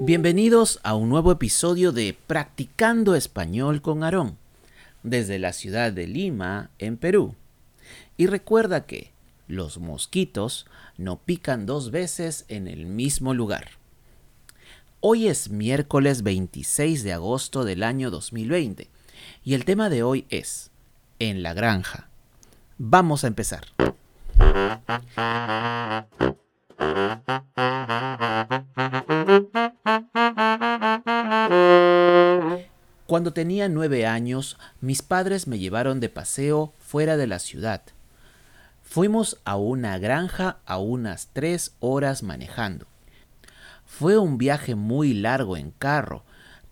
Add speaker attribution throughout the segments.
Speaker 1: Bienvenidos a un nuevo episodio de Practicando Español con Aarón, desde la ciudad de Lima, en Perú. Y recuerda que los mosquitos no pican dos veces en el mismo lugar. Hoy es miércoles 26 de agosto del año 2020 y el tema de hoy es En la granja. Vamos a empezar. Cuando tenía nueve años, mis padres me llevaron de paseo fuera de la ciudad. Fuimos a una granja a unas tres horas manejando. Fue un viaje muy largo en carro,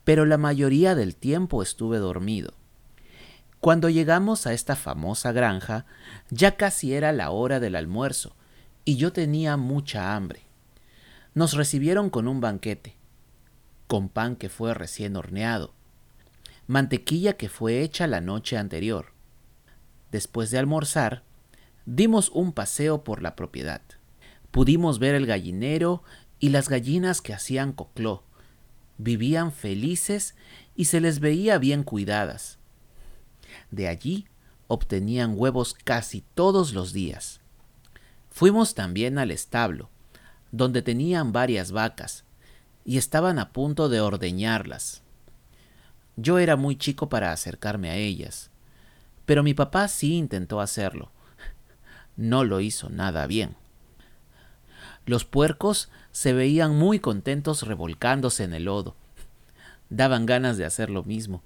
Speaker 1: pero la mayoría del tiempo estuve dormido. Cuando llegamos a esta famosa granja, ya casi era la hora del almuerzo, y yo tenía mucha hambre. Nos recibieron con un banquete, con pan que fue recién horneado, mantequilla que fue hecha la noche anterior. Después de almorzar, dimos un paseo por la propiedad. Pudimos ver el gallinero y las gallinas que hacían cocló. Vivían felices y se les veía bien cuidadas. De allí obtenían huevos casi todos los días. Fuimos también al establo, donde tenían varias vacas, y estaban a punto de ordeñarlas. Yo era muy chico para acercarme a ellas, pero mi papá sí intentó hacerlo. No lo hizo nada bien. Los puercos se veían muy contentos revolcándose en el lodo. Daban ganas de hacer lo mismo.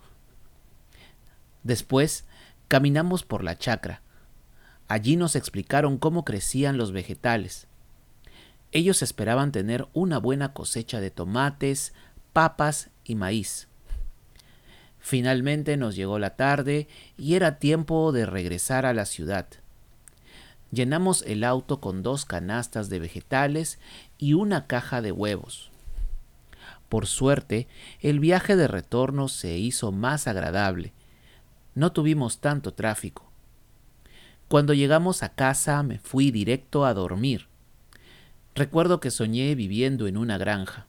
Speaker 1: Después caminamos por la chacra. Allí nos explicaron cómo crecían los vegetales. Ellos esperaban tener una buena cosecha de tomates, papas y maíz. Finalmente nos llegó la tarde y era tiempo de regresar a la ciudad. Llenamos el auto con dos canastas de vegetales y una caja de huevos. Por suerte, el viaje de retorno se hizo más agradable. No tuvimos tanto tráfico. Cuando llegamos a casa me fui directo a dormir. Recuerdo que soñé viviendo en una granja.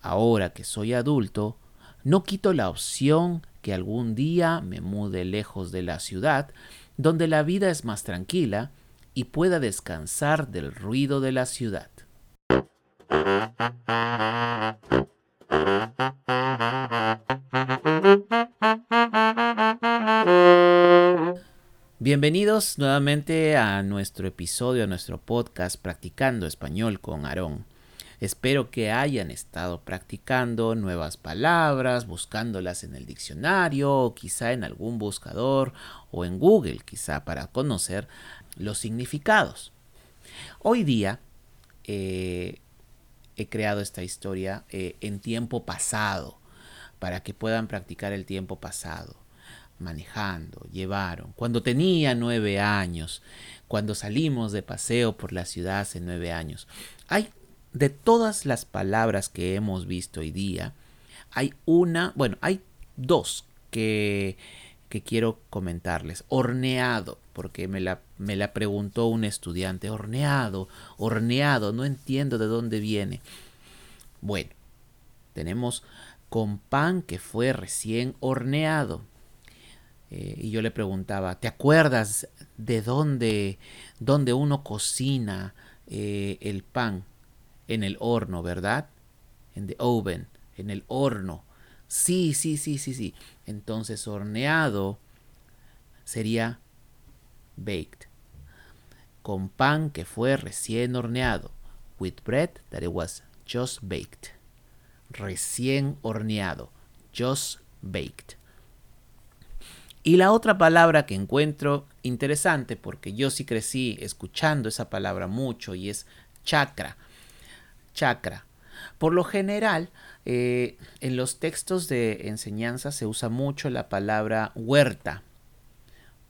Speaker 1: Ahora que soy adulto, no quito la opción que algún día me mude lejos de la ciudad, donde la vida es más tranquila y pueda descansar del ruido de la ciudad. Bienvenidos nuevamente a nuestro episodio, a nuestro podcast Practicando Español con Aarón. Espero que hayan estado practicando nuevas palabras, buscándolas en el diccionario o quizá en algún buscador o en Google, quizá para conocer los significados. Hoy día eh, he creado esta historia eh, en tiempo pasado para que puedan practicar el tiempo pasado manejando, llevaron, cuando tenía nueve años, cuando salimos de paseo por la ciudad hace nueve años. Hay de todas las palabras que hemos visto hoy día, hay una, bueno, hay dos que, que quiero comentarles. Horneado, porque me la, me la preguntó un estudiante. Horneado, horneado, no entiendo de dónde viene. Bueno, tenemos con pan que fue recién horneado. Eh, y yo le preguntaba, ¿te acuerdas de dónde, dónde uno cocina eh, el pan? En el horno, ¿verdad? En the oven, en el horno. Sí, sí, sí, sí, sí. Entonces horneado sería baked. Con pan que fue recién horneado. With bread that it was just baked. Recién horneado. Just baked. Y la otra palabra que encuentro interesante, porque yo sí crecí escuchando esa palabra mucho, y es chakra chakra. Por lo general, eh, en los textos de enseñanza se usa mucho la palabra huerta,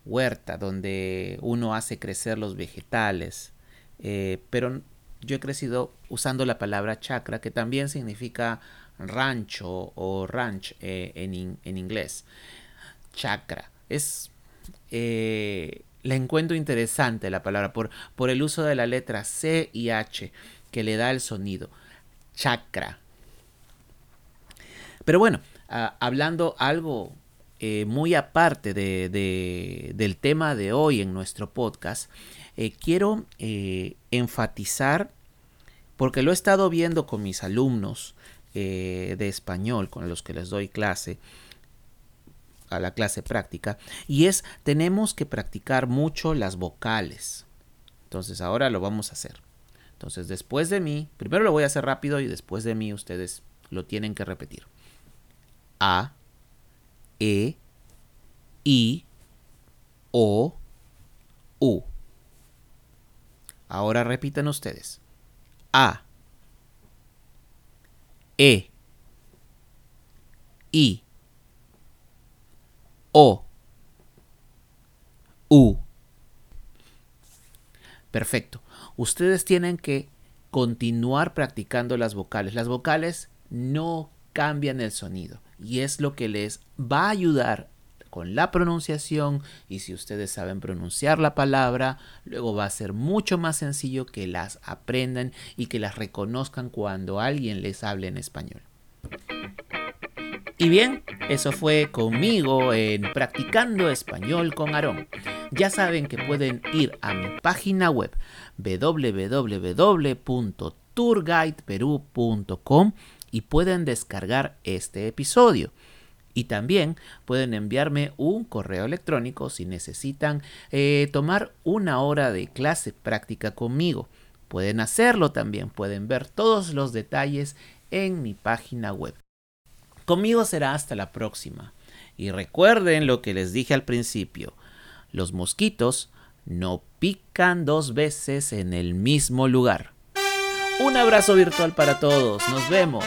Speaker 1: huerta, donde uno hace crecer los vegetales, eh, pero yo he crecido usando la palabra chakra, que también significa rancho o ranch eh, en, en, inglés. Chakra. Es. la encuentro interesante la palabra por, por el uso de la letra C y H que le da el sonido. Chakra. Pero bueno, ah, hablando algo eh, muy aparte de, del tema de hoy en nuestro podcast, eh, quiero eh, enfatizar, porque lo he estado viendo con mis alumnos de español, con los que les doy clase, a la clase práctica, y es tenemos que practicar mucho las vocales. Entonces ahora lo vamos a hacer. Entonces después de mí, primero lo voy a hacer rápido y después de mí ustedes lo tienen que repetir. A, E, I, O, U. Ahora repitan ustedes. A, E, I, O, U. Perfecto. Ustedes tienen que continuar practicando las vocales. Las vocales no cambian el sonido y es lo que les va a ayudar con la pronunciación y si ustedes saben pronunciar la palabra, luego va a ser mucho más sencillo que las aprendan y que las reconozcan cuando alguien les hable en español. Y bien, eso fue conmigo en Practicando Español con Aarón. Ya saben que pueden ir a mi página web www.tourguideperú.com y pueden descargar este episodio. Y también pueden enviarme un correo electrónico si necesitan eh, tomar una hora de clase práctica conmigo. Pueden hacerlo también, pueden ver todos los detalles en mi página web. Conmigo será hasta la próxima. Y recuerden lo que les dije al principio. Los mosquitos no pican dos veces en el mismo lugar. Un abrazo virtual para todos. Nos vemos.